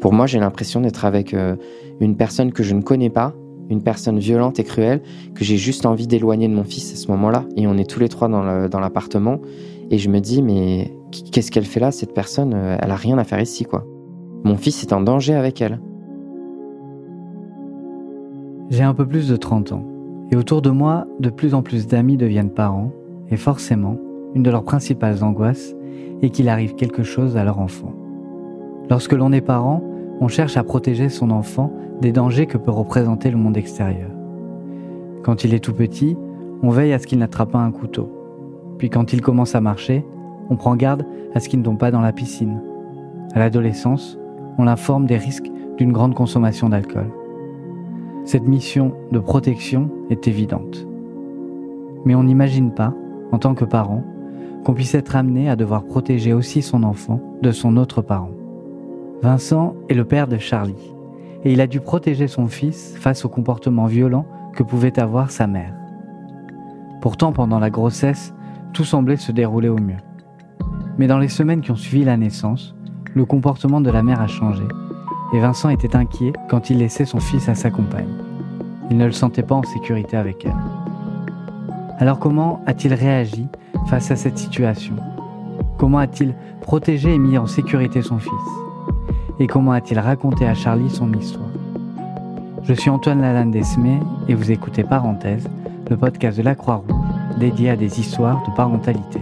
Pour moi, j'ai l'impression d'être avec euh, une personne que je ne connais pas, une personne violente et cruelle, que j'ai juste envie d'éloigner de mon fils à ce moment-là. Et on est tous les trois dans l'appartement. Et je me dis, mais qu'est-ce qu'elle fait là, cette personne euh, Elle a rien à faire ici, quoi. Mon fils est en danger avec elle. J'ai un peu plus de 30 ans. Et autour de moi, de plus en plus d'amis deviennent parents. Et forcément, une de leurs principales angoisses est qu'il arrive quelque chose à leur enfant. Lorsque l'on est parent, on cherche à protéger son enfant des dangers que peut représenter le monde extérieur. Quand il est tout petit, on veille à ce qu'il n'attrape pas un couteau. Puis quand il commence à marcher, on prend garde à ce qu'il ne tombe pas dans la piscine. À l'adolescence, on l'informe des risques d'une grande consommation d'alcool. Cette mission de protection est évidente. Mais on n'imagine pas, en tant que parent, qu'on puisse être amené à devoir protéger aussi son enfant de son autre parent. Vincent est le père de Charlie, et il a dû protéger son fils face au comportement violent que pouvait avoir sa mère. Pourtant, pendant la grossesse, tout semblait se dérouler au mieux. Mais dans les semaines qui ont suivi la naissance, le comportement de la mère a changé, et Vincent était inquiet quand il laissait son fils à sa compagne. Il ne le sentait pas en sécurité avec elle. Alors comment a-t-il réagi face à cette situation? Comment a-t-il protégé et mis en sécurité son fils? Et comment a-t-il raconté à Charlie son histoire Je suis Antoine Lalanne Desmé et vous écoutez Parenthèse, le podcast de la Croix-Rouge dédié à des histoires de parentalité.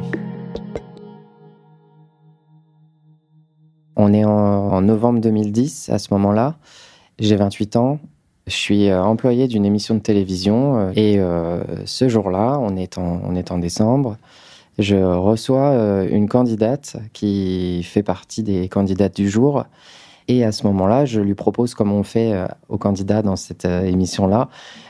On est en, novembre 2010 à ce moment-là. J'ai 28 ans. Je suis euh, employé d'une émission de télévision euh, et euh, ce jour-là, on, on est en décembre, je reçois une candidate qui fait partie des candidates du jour et à ce moment-là, je lui propose, comme on fait euh, aux candidats dans cette euh, émission-là,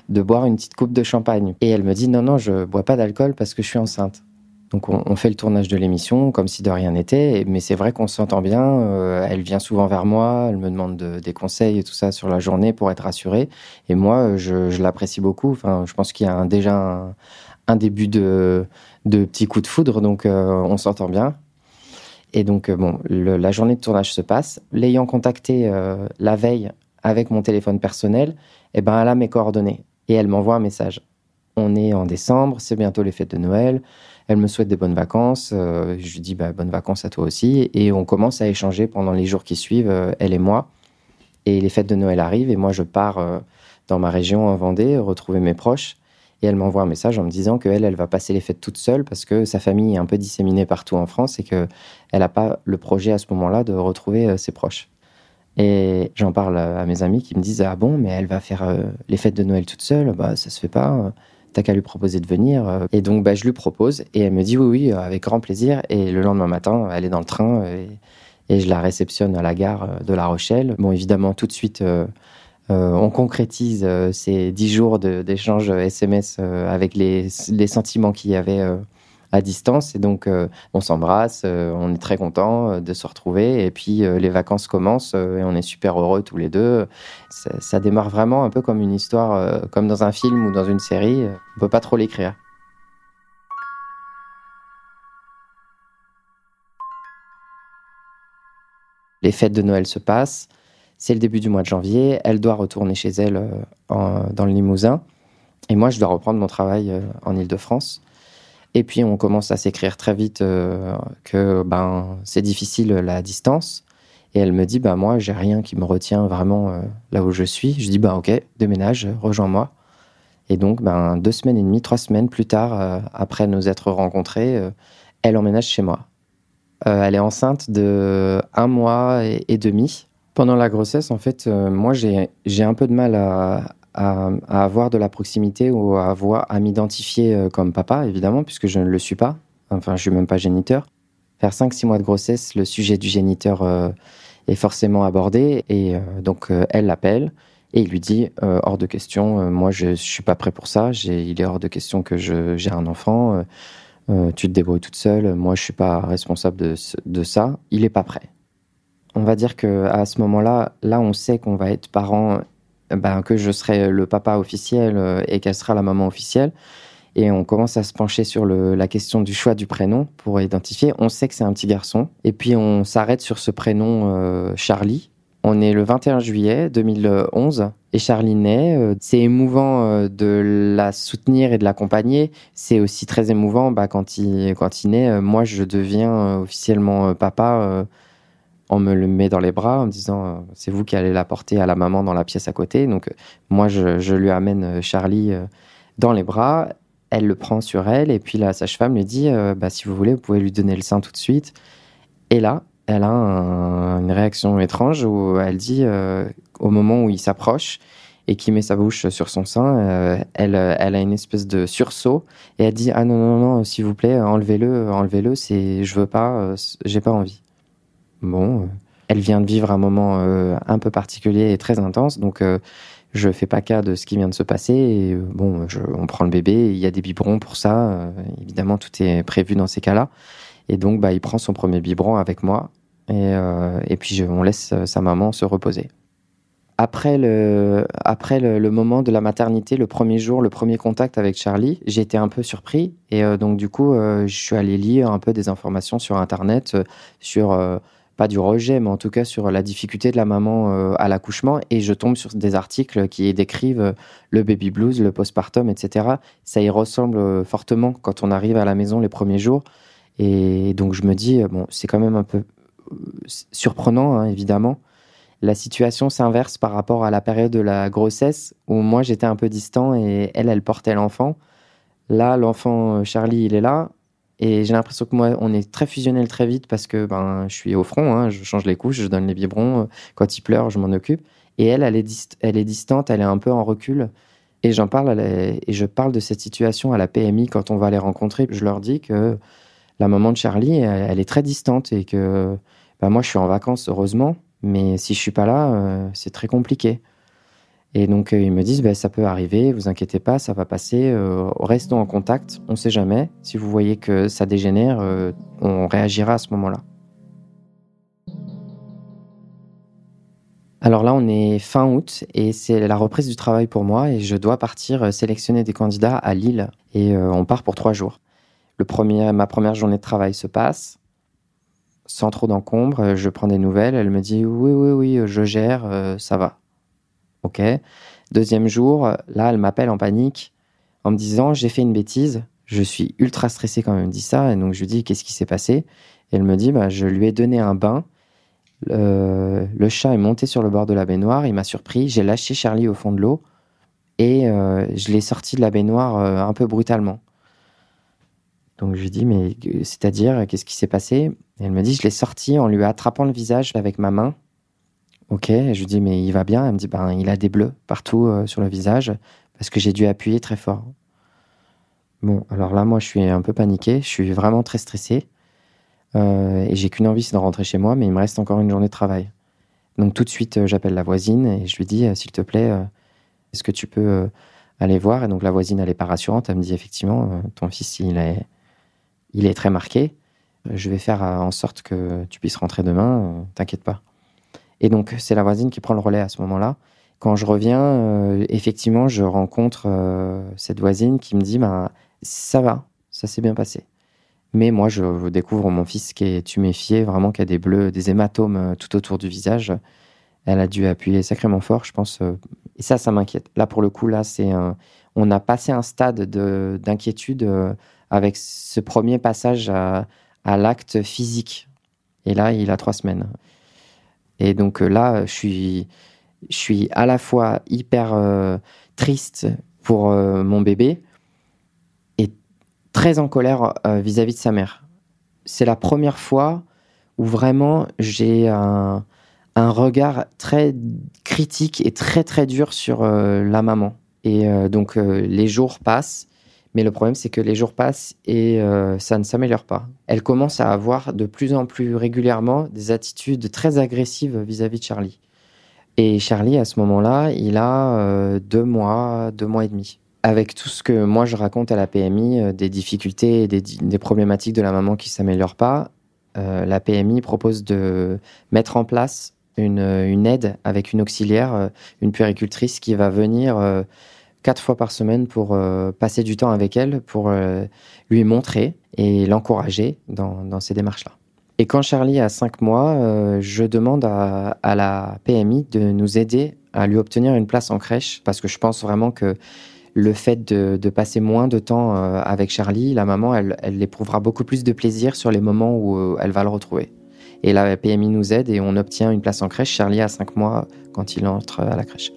de boire une petite coupe de champagne. Et elle me dit non, non, je bois pas d'alcool parce que je suis enceinte. Donc on, fait le tournage de l'émission comme si de rien n'était, mais c'est vrai qu'on s'entend bien. Euh, elle vient souvent vers moi, elle me demande des conseils et tout ça sur la journée pour être rassurée. Et moi, je, l'apprécie beaucoup. Enfin, je pense qu'il y a déjà un, début de, de petit coup de foudre, donc on s'entend bien. Et donc, euh, bon, la journée de tournage se passe. L'ayant contacté euh, la veille avec mon téléphone personnel, eh ben, elle a mes coordonnées et elle m'envoie un message. On est en décembre, c'est bientôt les fêtes de Noël. Elle me souhaite des bonnes vacances. Euh, je lui dis bah, bonnes vacances à toi aussi. Et on commence à échanger pendant les jours qui suivent, elle et moi. Et les fêtes de Noël arrivent et moi je pars dans ma région en Vendée retrouver mes proches. Et elle m'envoie un message en me disant qu'elle, elle va passer les fêtes toute seule parce que sa famille est un peu disséminée partout en France et qu'elle n'a pas le projet à ce moment-là de retrouver euh, ses proches. Et j'en parle à mes amis qui me disent Ah bon, mais elle va faire euh, les fêtes de Noël toute seule? Bah, ça se fait pas. T'as qu'à lui proposer de venir. Et donc, bah, je lui propose et elle me dit Oui, oui, avec grand plaisir. Et le lendemain matin, elle est dans le train et, et je la réceptionne à la gare de La Rochelle. Bon, évidemment, tout de suite, euh, euh, on concrétise euh, ces dix jours d'échange SMS euh, avec les, sentiments qu'il y avait à distance. Et donc, on s'embrasse, on est très content de se retrouver. Et puis, les vacances commencent et on est super heureux tous les deux. Ça, démarre vraiment un peu comme une histoire, comme dans un film ou dans une série. On peut pas trop l'écrire. Les fêtes de Noël se passent. C'est le début du mois de janvier. Elle doit retourner chez elle euh, dans le Limousin. Et moi, je dois reprendre mon travail euh, en Ile-de-France. Et puis, on commence à s'écrire très vite euh, que ben, c'est difficile la distance. Et elle me dit, bah, moi, j'ai rien qui me retient vraiment là où je suis. Je dis, bah, ok, déménage, rejoins-moi. Et donc, ben, deux semaines et demie, trois semaines plus tard, après nous être rencontrés, elle emménage chez moi. elle est enceinte de un mois et demi. Pendant la grossesse, en fait, euh, moi, j'ai un peu de mal à, avoir de la proximité ou à, à m'identifier euh, comme papa, évidemment, puisque je ne le suis pas. Enfin, je suis même pas géniteur. Faire 5-6 mois de grossesse, le sujet du géniteur euh, est forcément abordé. Et donc, elle l'appelle et il lui dit hors de question, moi, je ne suis pas prêt pour ça. Il est hors de question que j'ai un enfant. tu te débrouilles toute seule. Moi, je suis pas responsable de, de ça. Il n'est pas prêt on va dire que à ce moment-là, là, on sait qu'on va être parent, ben, que je serai le papa officiel euh, et qu'elle sera la maman officielle. Et on commence à se pencher sur la question du choix du prénom pour identifier. On sait que c'est un petit garçon. Et puis on s'arrête sur ce prénom euh, Charlie. On est le 21 juillet 2011 et Charlie naît. Euh, c'est émouvant de la soutenir et de l'accompagner. C'est aussi très émouvant bah, quand, il, quand il naît. Moi, je deviens officiellement papa. On me le met dans les bras en me disant c'est vous qui allez la porter à la maman dans la pièce à côté. Donc moi, je, lui amène Charlie dans les bras. Elle le prend sur elle et puis la sage-femme lui dit bah, si vous voulez, vous pouvez lui donner le sein tout de suite. Et là, elle a une réaction étrange où elle dit, euh, au moment où il s'approche et qu'il met sa bouche sur son sein, euh, elle, elle a une espèce de sursaut et elle dit ah non non non s'il vous plaît enlevez-le enlevez-le c'est je veux pas euh, j'ai pas envie. Bon, elle vient de vivre un moment un peu particulier et très intense donc je fais pas cas de ce qui vient de se passer. Bon, on prend le bébé, il y a des biberons pour ça. évidemment, tout est prévu dans ces cas-là. Et donc, bah, il prend son premier biberon avec moi. Et, euh, puis, on laisse euh, sa maman se reposer. Après, le, moment de la maternité, le premier jour, le premier contact avec Charlie, été un peu surpris. Et euh, donc, du coup, je suis allé lire un peu des informations sur Internet, sur, pas du rejet, mais en tout cas sur la difficulté de la maman à l'accouchement. Et je tombe sur des articles qui décrivent le baby blues, le postpartum, etc. Ça y ressemble fortement quand on arrive à la maison les premiers jours. Et donc je me dis, euh, bon, c'est quand même un peu euh, surprenant, hein, évidemment. La situation s'inverse par rapport à la période de la grossesse où moi j'étais un peu distant et elle, elle portait l'enfant. Là, l'enfant euh, Charlie, il est là. Et j'ai l'impression que moi, on est très fusionnel très vite parce que ben, je suis au front, hein, je change les couches, je donne les biberons. Quand il pleure, je m'en occupe. Et elle, elle est, elle est distante, elle est un peu en recul. Et j'en parle, et je parle de cette situation à la PMI quand on va les rencontrer. Je leur dis que la maman de Charlie, elle, est très distante et que bah, moi, je suis en vacances, heureusement, mais si je suis pas là, euh, c'est très compliqué. Et donc, euh, ils me disent, bah, ça peut arriver, vous inquiétez pas, ça va passer, euh, restons en contact, on ne sait jamais. Si vous voyez que ça dégénère, on réagira à ce moment-là. Alors là, on est fin août et c'est la reprise du travail pour moi et je dois partir sélectionner des candidats à Lille et on part pour trois jours. Le premier, ma première journée de travail se passe sans trop d'encombre. Je prends des nouvelles. Elle me dit oui, oui, oui, je gère, euh, ça va. Ok. Deuxième jour, là, elle m'appelle en panique en me disant j'ai fait une bêtise. Je suis ultra stressé quand elle me dit ça. Et donc je lui dis qu'est-ce qui s'est passé? Et elle me dit bah, je lui ai donné un bain. le chat est monté sur le bord de la baignoire. Il m'a surpris. J'ai lâché Charlie au fond de l'eau et euh, je l'ai sorti de la baignoire euh, un peu brutalement. Donc je lui dis, mais c'est-à-dire, qu'est-ce qui s'est passé? Elle me dit, je l'ai sorti en lui attrapant le visage avec ma main. Ok, je lui dis, mais il va bien? Elle me dit, ben, il a des bleus partout euh, sur le visage parce que j'ai dû appuyer très fort. Bon, alors là, moi, je suis un peu paniqué, je suis vraiment très stressé. Euh, et j'ai qu'une envie, c'est de rentrer chez moi, mais il me reste encore une journée de travail. Donc tout de suite, euh, j'appelle la voisine et je lui dis, s'il te plaît, est-ce que tu peux aller voir? Et donc la voisine, elle est pas rassurante, elle me dit, effectivement, ton fils, il est il est très marqué. Je vais faire en sorte que tu puisses rentrer demain, t'inquiète pas. Et donc, c'est la voisine qui prend le relais à ce moment-là. Quand je reviens, euh, effectivement, je rencontre euh, cette voisine qui me dit bah, Ça va, ça s'est bien passé. Mais moi, je découvre mon fils qui est tuméfié, vraiment qui a des bleus, des hématomes tout autour du visage. Elle a dû appuyer sacrément fort, je pense. et ça, ça m'inquiète. Là, pour le coup, là, c'est on a passé un stade d'inquiétude avec ce premier passage à, l'acte physique. Et là, il a trois semaines. Et donc euh, là, je suis, je suis à la fois hyper euh, triste pour euh, mon bébé et très en colère vis-à-vis de sa mère. C'est la première fois où vraiment j'ai un, un, regard très critique et très très dur sur la maman. Et donc les jours passent mais le problème, c'est que les jours passent et euh, ça ne s'améliore pas. Elle commence à avoir de plus en plus régulièrement des attitudes très agressives vis-à-vis de Charlie. Et Charlie, à ce moment-là, il a euh, deux mois, deux mois et demi. Avec tout ce que moi je raconte à la PMI, euh, des difficultés et des, problématiques de la maman qui ne s'améliorent pas, la PMI propose de mettre en place une, une aide avec une auxiliaire, une puéricultrice qui va venir quatre fois par semaine pour euh, passer du temps avec elle, pour euh, lui montrer et l'encourager dans, ces démarches-là. Et quand Charlie a 5 mois, euh, je demande à, la PMI de nous aider à lui obtenir une place en crèche parce que je pense vraiment que le fait de, passer moins de temps avec Charlie, la maman, elle, éprouvera beaucoup plus de plaisir sur les moments où elle va le retrouver. Et la PMI nous aide et on obtient une place en crèche. Charlie a 5 mois quand il entre à la crèche.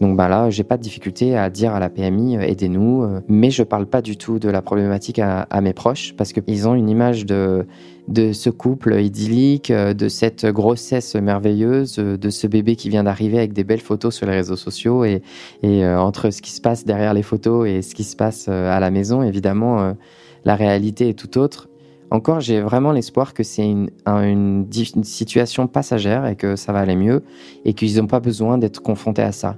Donc bah là, j'ai pas de difficulté à dire à la PMI euh, aidez-nous, euh, mais je parle pas du tout de la problématique à, mes proches parce qu'ils ont une image de ce couple idyllique, euh, de cette grossesse merveilleuse, de ce bébé qui vient d'arriver avec des belles photos sur les réseaux sociaux et, entre ce qui se passe derrière les photos et ce qui se passe à la maison, évidemment, la réalité est tout autre. Encore, j'ai vraiment l'espoir que c'est une, une, situation passagère et que ça va aller mieux et qu'ils n'ont pas besoin d'être confrontés à ça.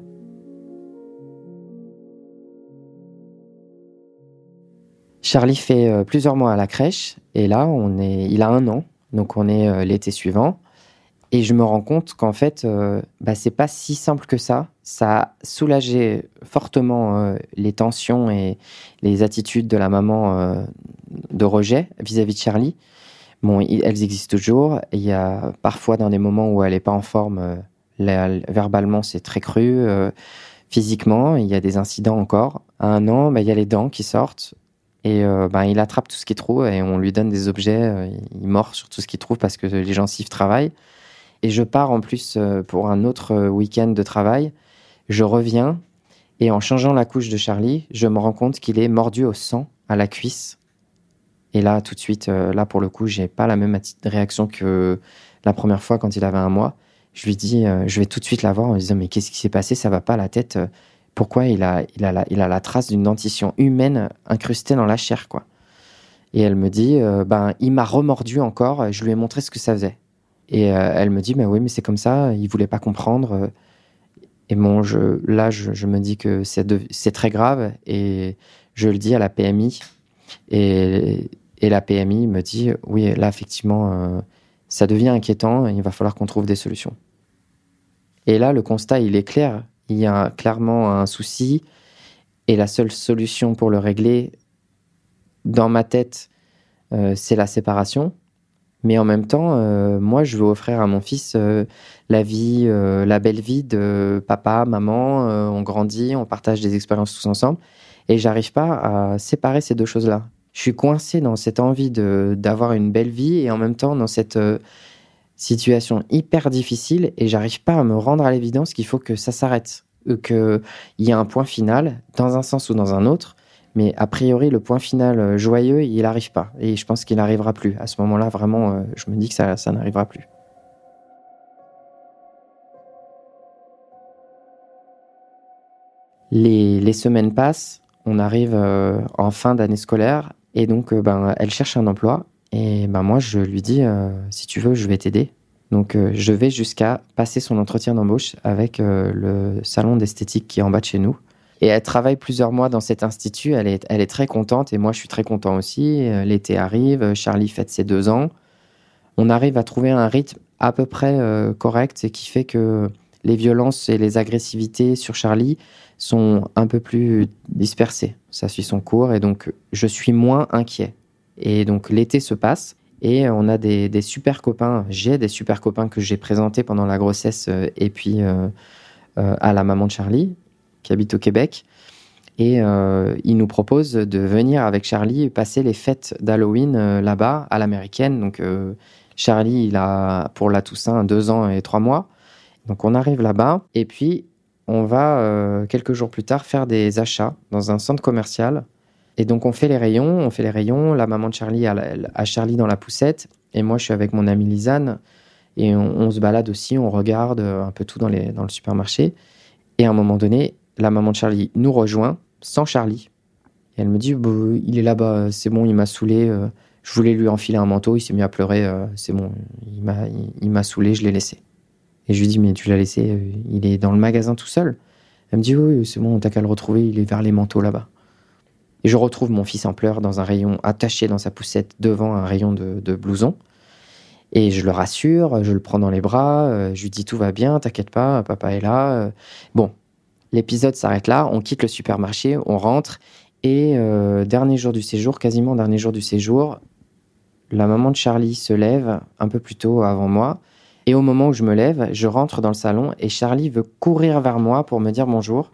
Charlie fait euh, plusieurs mois à la crèche et là, on est, il a un an, donc on est euh, l'été suivant. Et je me rends compte qu'en fait, euh, bah, c'est pas si simple que ça. Ça a soulagé fortement les tensions et les attitudes de la maman de rejet vis-à-vis de Charlie. Bon, elles existent toujours. Il y a parfois dans des moments où elle n'est pas en forme, verbalement c'est très cru. physiquement, il y a des incidents encore. À un an, bah, il y a les dents qui sortent. Et euh, ben, il attrape tout ce qu'il trouve et on lui donne des objets. Euh, il mord sur tout ce qu'il trouve parce que les gencives travaillent. Et je pars en plus euh, pour un autre week-end de travail. Je reviens et en changeant la couche de Charlie, je me rends compte qu'il est mordu au sang à la cuisse. Et là, tout de suite, là pour le coup, j'ai pas la même réaction que la première fois quand il avait un mois. Je lui dis, je vais tout de suite la voir en disant mais qu'est-ce qui s'est passé? Ça va pas la tête pourquoi il a, il a, la, il a la trace d'une dentition humaine incrustée dans la chair, quoi. Et elle me dit, euh, ben, il m'a remordu encore, je lui ai montré ce que ça faisait. Et euh, elle me dit, ben oui, mais c'est comme ça, il voulait pas comprendre. Et bon, je, là, je, me dis que c'est très grave et je le dis à la PMI. Et, et la PMI me dit, oui, là, effectivement, euh, ça devient inquiétant, il va falloir qu'on trouve des solutions. Et là, le constat, il est clair il y a clairement un souci et la seule solution pour le régler, dans ma tête, euh, c'est la séparation. Mais en même temps, euh, moi, je veux offrir à mon fils euh, la vie, la belle vie de papa, maman. on grandit, on partage des expériences tous ensemble. Et j'arrive pas à séparer ces deux choses-là. Je suis coincé dans cette envie d'avoir une belle vie et en même temps dans cette situation hyper difficile et j'arrive pas à me rendre à l'évidence qu'il faut que ça s'arrête, euh, qu'il y a un point final dans un sens ou dans un autre. Mais a priori, le point final euh, joyeux, il n'arrive pas. Et je pense qu'il n'arrivera plus. À ce moment-là, vraiment, euh, je me dis que ça, ça n'arrivera plus. Les, les, semaines passent, on arrive en fin d'année scolaire, et donc ben, elle cherche un emploi. Et ben moi, je lui dis, euh, si tu veux, je vais t'aider. Donc, euh, je vais jusqu'à passer son entretien d'embauche avec euh, le salon d'esthétique qui est en bas de chez nous. Et elle travaille plusieurs mois dans cet institut. Elle est, elle est très contente et moi, je suis très content aussi. L'été arrive, Charlie fête ses deux ans. On arrive à trouver un rythme à peu près correct et qui fait que les violences et les agressivités sur Charlie sont un peu plus dispersées. Ça suit son cours et donc je suis moins inquiet. Et donc l'été se passe et on a des, super copains. J'ai des super copains que j'ai présentés pendant la grossesse euh, et puis euh, euh, à la maman de Charlie qui habite au Québec. Et il nous propose de venir avec Charlie passer les fêtes d'Halloween là-bas à l'américaine. Donc Charlie, il a pour la Toussaint deux ans et trois mois. Donc on arrive là-bas et puis on va quelques jours plus tard faire des achats dans un centre commercial et donc on fait les rayons, on fait les rayons. La maman de Charlie a, Charlie dans la poussette et moi je suis avec mon amie Lisanne et on, se balade aussi, on regarde un peu tout dans, le supermarché. Et à un moment donné, la maman de Charlie nous rejoint sans Charlie. Elle me dit bah, il est là-bas, c'est bon, il m'a saoulé. Euh, je voulais lui enfiler un manteau, il s'est mis à pleurer. Euh, c'est bon, il m'a il, m'a saoulé, je l'ai laissé. Et je lui dis mais tu l'as laissé, euh, il est dans le magasin tout seul. Elle me dit oui, c'est bon, t'as qu'à le retrouver, il est vers les manteaux là-bas. Et je retrouve mon fils en pleurs dans un rayon attaché dans sa poussette devant un rayon de, de blouson. Et je le rassure, je le prends dans les bras, euh, je lui dis tout va bien, t'inquiète pas, papa est là. Euh. Bon, l'épisode s'arrête là, on quitte le supermarché, on rentre, et euh, dernier jour du séjour, quasiment dernier jour du séjour, la maman de Charlie se lève un peu plus tôt avant moi. Et au moment où je me lève, je rentre dans le salon et Charlie veut courir vers moi pour me dire bonjour.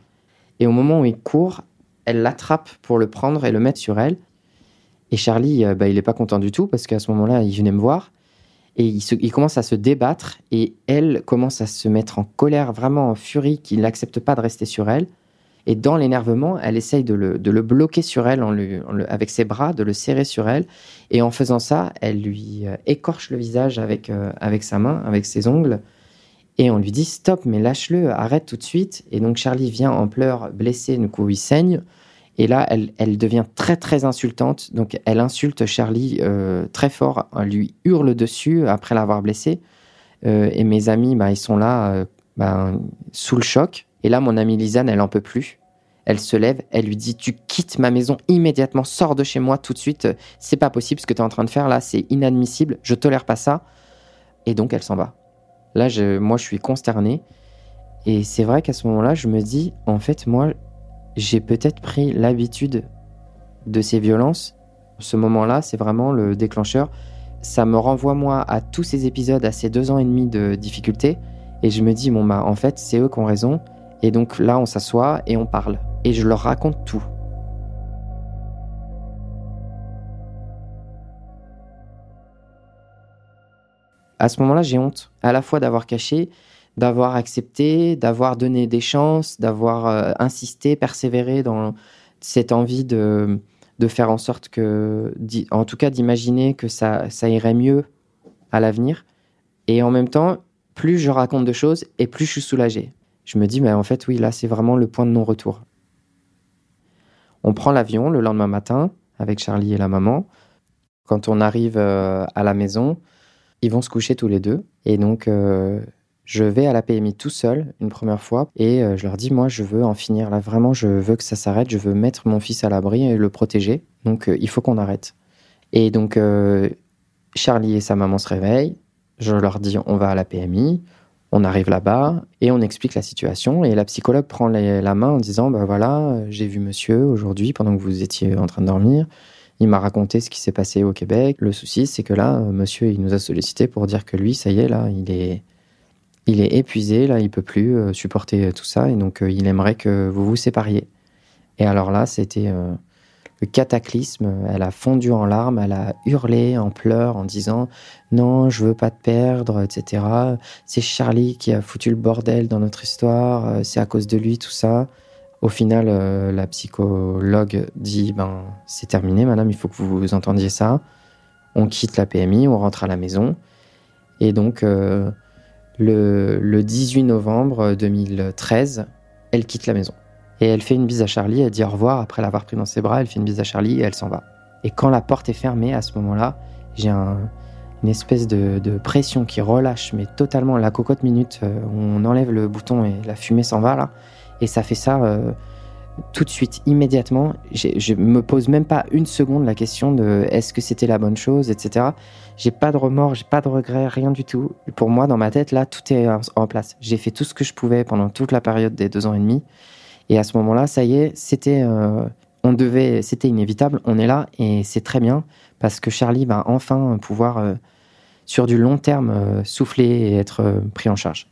Et au moment où il court, elle l'attrape pour le prendre et le mettre sur elle. Et Charlie, euh, bah, il n'est pas content du tout parce qu'à ce moment-là, il venait me voir. Et il, commence à se débattre et elle commence à se mettre en colère, vraiment en furie, qu'il n'accepte pas de rester sur elle. Et dans l'énervement, elle essaye de le, de le, bloquer sur elle avec ses bras, de le serrer sur elle. Et en faisant ça, elle lui euh, écorche le visage avec, euh, avec sa main, avec ses ongles. Et on lui dit stop, mais lâche-le, arrête tout de suite. Et donc Charlie vient en pleurs, blessé, du coup il saigne. Et là, elle, devient très très insultante. Donc elle insulte Charlie euh, très fort, elle lui hurle dessus après l'avoir blessé. et mes amis, bah, ils sont là bah, sous le choc. Et là, mon amie Lisanne, elle en peut plus. Elle se lève, elle lui dit Tu quittes ma maison immédiatement, sors de chez moi tout de suite. C'est pas possible ce que tu es en train de faire là, c'est inadmissible, je tolère pas ça. Et donc, elle s'en va. Là, je, moi, je suis consterné. Et c'est vrai qu'à ce moment-là, je me dis En fait, moi, j'ai peut-être pris l'habitude de ces violences. Ce moment-là, c'est vraiment le déclencheur. Ça me renvoie, moi, à tous ces épisodes, à ces deux ans et demi de difficultés. Et je me dis, bon, bah, en fait, c'est eux qui ont raison. Et donc là, on s'assoit et on parle. Et je leur raconte tout. À ce moment-là, j'ai honte, à la fois d'avoir caché, d'avoir accepté, d'avoir donné des chances, d'avoir euh, insisté, persévéré dans cette envie de, de faire en sorte que, en tout cas d'imaginer que ça, ça irait mieux à l'avenir. Et en même temps, plus je raconte de choses et plus je suis soulagé je me dis, mais en fait, oui, là, c'est vraiment le point de non-retour. On prend l'avion le lendemain matin avec Charlie et la maman. Quand on arrive euh, à la maison, ils vont se coucher tous les deux. Et donc, euh, je vais à la PMI tout seul une première fois et euh, je leur dis, moi, je veux en finir là. Vraiment, je veux que ça s'arrête. Je veux mettre mon fils à l'abri et le protéger. Donc, il faut qu'on arrête. Et donc, Charlie et sa maman se réveillent. Je leur dis, on va à la PMI. On arrive là-bas et on explique la situation et la psychologue prend la main en disant bah voilà j'ai vu monsieur aujourd'hui pendant que vous étiez en train de dormir il m'a raconté ce qui s'est passé au Québec le souci c'est que là monsieur il nous a sollicité pour dire que lui ça y est là il est il est épuisé là il peut plus euh, supporter tout ça et donc euh, il aimerait que vous vous sépariez et alors là c'était euh, le cataclysme. Elle a fondu en larmes, elle a hurlé en pleurs en disant non, je veux pas te perdre, etc. C'est Charlie qui a foutu le bordel dans notre histoire, euh, c'est à cause de lui tout ça. Au final, euh, la psychologue dit ben c'est terminé, madame, il faut que vous entendiez ça. On quitte la PMI, on rentre à la maison. Et donc, euh, le, le 18 novembre 2013, elle quitte la maison. Et elle fait une bise à Charlie, elle dit au revoir après l'avoir pris dans ses bras, elle fait une bise à Charlie et elle s'en va. Et quand la porte est fermée, à ce moment-là, j'ai une espèce de, pression qui relâche, mais totalement la cocotte minute, euh, on enlève le bouton et la fumée s'en va là. Et ça fait ça euh, tout de suite, immédiatement. Je me pose même pas une seconde la question de est-ce que c'était la bonne chose, etc. J'ai pas de remords, j'ai pas de regrets, rien du tout. Pour moi, dans ma tête, là, tout est en place. J'ai fait tout ce que je pouvais pendant toute la période des deux ans et demi. Et à ce moment-là, ça y est, c'était, euh, on devait, c'était inévitable. On est là et c'est très bien parce que Charlie va enfin pouvoir, euh, sur du long terme, euh, souffler et être pris en charge.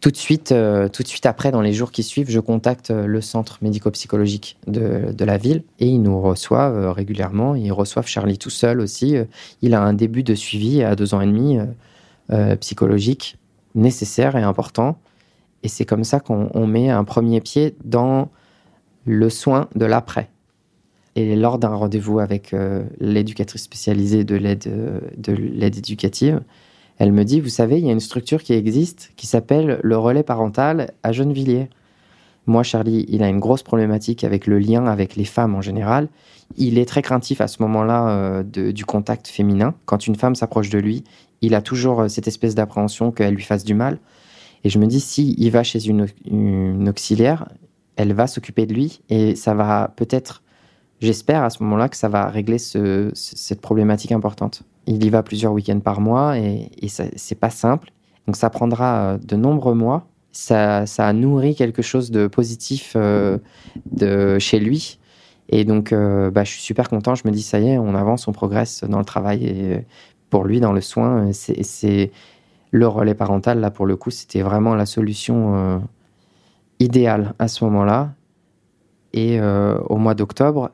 Tout de suite, tout de suite après, dans les jours qui suivent, je contacte le centre médico-psychologique de, la ville et ils nous reçoivent régulièrement. Ils reçoivent Charlie tout seul aussi. Il a un début de suivi à deux ans et demi psychologique nécessaire et important. Et c'est comme ça qu'on met un premier pied dans le soin de l'après. Et lors d'un rendez-vous avec euh, l'éducatrice spécialisée euh, de l'aide éducative, elle me dit, vous savez, il y a une structure qui existe qui s'appelle le relais parental à Gennevilliers. Moi, Charlie, il a une grosse problématique avec le lien avec les femmes en général. Il est très craintif à ce moment-là euh, du contact féminin. Quand une femme s'approche de lui, il a toujours cette espèce d'appréhension qu'elle lui fasse du mal. Et je me dis, si il va chez une, auxiliaire, elle va s'occuper de lui et ça va peut-être, j'espère à ce moment-là que ça va régler cette problématique importante. Il y va plusieurs week-ends par mois et, et c'est pas simple. Donc ça prendra euh, de nombreux mois. Ça, ça a nourri quelque chose de positif euh, de chez lui. Et donc, bah, je suis super content. Je me dis, ça y est, on avance, on progresse dans le travail. Et pour lui, dans le soin, c'est le relais parental, là, pour le coup, c'était vraiment la solution idéale à ce moment-là. Et au mois d'octobre,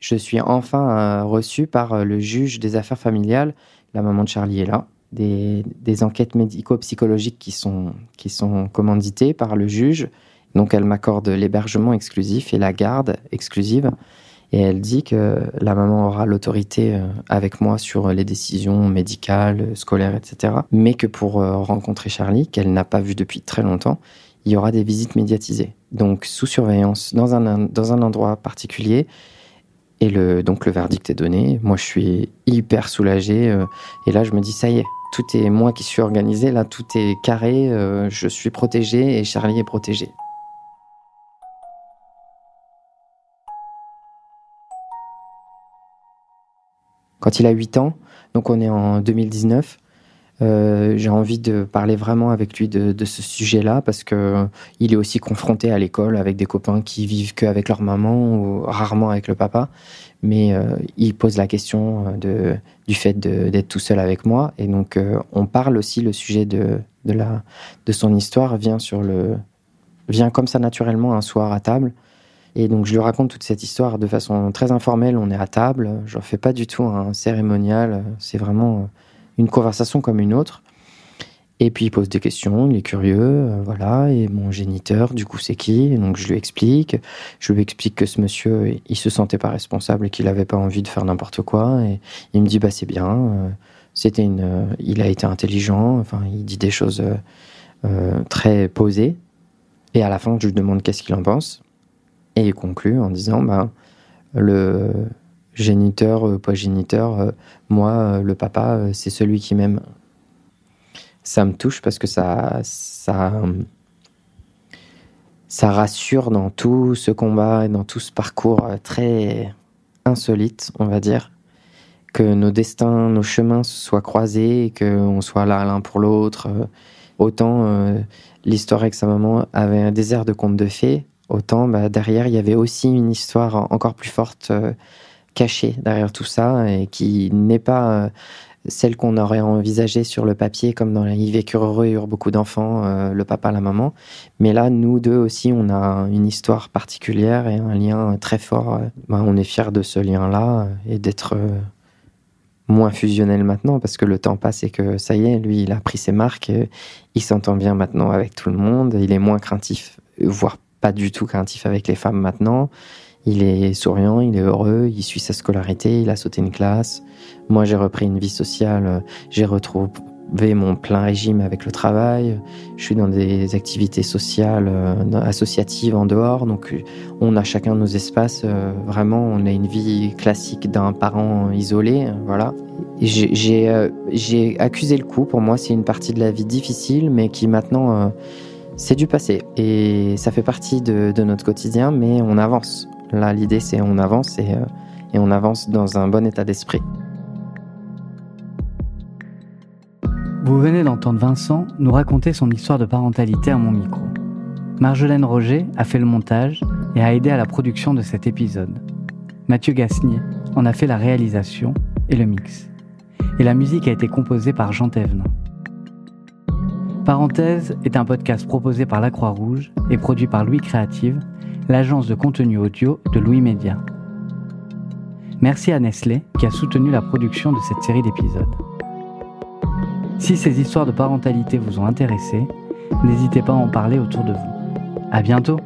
je suis enfin reçu par le juge des affaires familiales. La maman de Charlie est là des, enquêtes médico-psychologiques qui sont, commanditées par le juge. Donc elle m'accorde l'hébergement exclusif et la garde exclusive. Et elle dit que la maman aura l'autorité euh, avec moi sur les décisions médicales, scolaires, etc. Mais que pour euh, rencontrer Charlie, qu'elle n'a pas vu depuis très longtemps, il y aura des visites médiatisées. Donc sous surveillance, dans un endroit particulier. Et donc le verdict est donné. Moi, je suis hyper soulagé. Euh, et là, je me dis, ça y est, tout est moi qui suis organisé, là tout est carré, euh, je suis protégé et Charlie est protégé. Quand il a 8 ans, donc on est en 2019, euh, j'ai envie de parler vraiment avec lui de, ce sujet-là parce que il est aussi confronté à l'école avec des copains qui vivent qu'avec leur maman ou rarement avec le papa mais euh, il pose la question euh, du fait d'être tout seul avec moi. Et donc, euh, on parle aussi, le sujet de, de son histoire vient, sur le, vient comme ça naturellement un soir à table. Et donc, je lui raconte toute cette histoire de façon très informelle. On est à table, je ne fais pas du tout un cérémonial, c'est vraiment une conversation comme une autre. Et puis il pose des questions, il est curieux, euh, voilà. Et mon géniteur, du coup, c'est qui? Donc je lui explique. Je lui explique que ce monsieur, il se sentait pas responsable et qu'il n'avait pas envie de faire n'importe quoi. Et il me dit, bah c'est bien. Euh, c'était une, euh, il a été intelligent. Enfin, il dit des choses très posées. Et à la fin, je lui demande qu'est-ce qu'il en pense. Et il conclut en disant, bah le géniteur, pas géniteur, moi, le papa, c'est celui qui m'aime ça me touche parce que ça, ça, rassure dans tout ce combat et dans tout ce parcours très insolite, on va dire, que nos destins, nos chemins se soient croisés et qu'on soit là l'un pour l'autre. Autant euh, l'histoire avec sa maman avait un désert de contes de fées, autant bah, derrière il y avait aussi une histoire encore plus forte euh, cachée derrière tout ça et qui n'est pas euh, celle qu'on aurait envisagée sur le papier, comme dans Ils vécurent heureux, eurent beaucoup d'enfants, euh, le papa, la maman. Mais là, nous deux aussi, on a une histoire particulière et un lien très fort. Ben, on est fiers de ce lien-là et d'être euh, moins fusionnel maintenant parce que le temps passe et que ça y est, lui, il a pris ses marques, il s'entend bien maintenant avec tout le monde, il est moins craintif, voire pas du tout craintif avec les femmes maintenant. Il est souriant, il est heureux, il suit sa scolarité, il a sauté une classe. Moi, j'ai repris une vie sociale, j'ai retrouvé mon plein régime avec le travail. Je suis dans des activités sociales, euh, associatives en dehors. Donc, on a chacun nos espaces. Euh, vraiment, on a une vie classique d'un parent isolé. Voilà. Euh, j'ai accusé le coup. Pour moi, c'est une partie de la vie difficile, mais qui maintenant, c'est du passé. Et ça fait partie de, de notre quotidien, mais on avance. Là, l'idée, c'est on avance et, euh, et on avance dans un bon état d'esprit. Vous venez d'entendre Vincent nous raconter son histoire de parentalité à mon micro. Marjolaine Roger a fait le montage et a aidé à la production de cet épisode. Mathieu Gasnier en a fait la réalisation et le mix. Et la musique a été composée par Jean Thévenin. Parenthèse est un podcast proposé par la Croix-Rouge et produit par Louis Créative l'agence de contenu audio de Louis Média. Merci à Nestlé qui a soutenu la production de cette série d'épisodes. Si ces histoires de parentalité vous ont intéressé, n'hésitez pas à en parler autour de vous. À bientôt!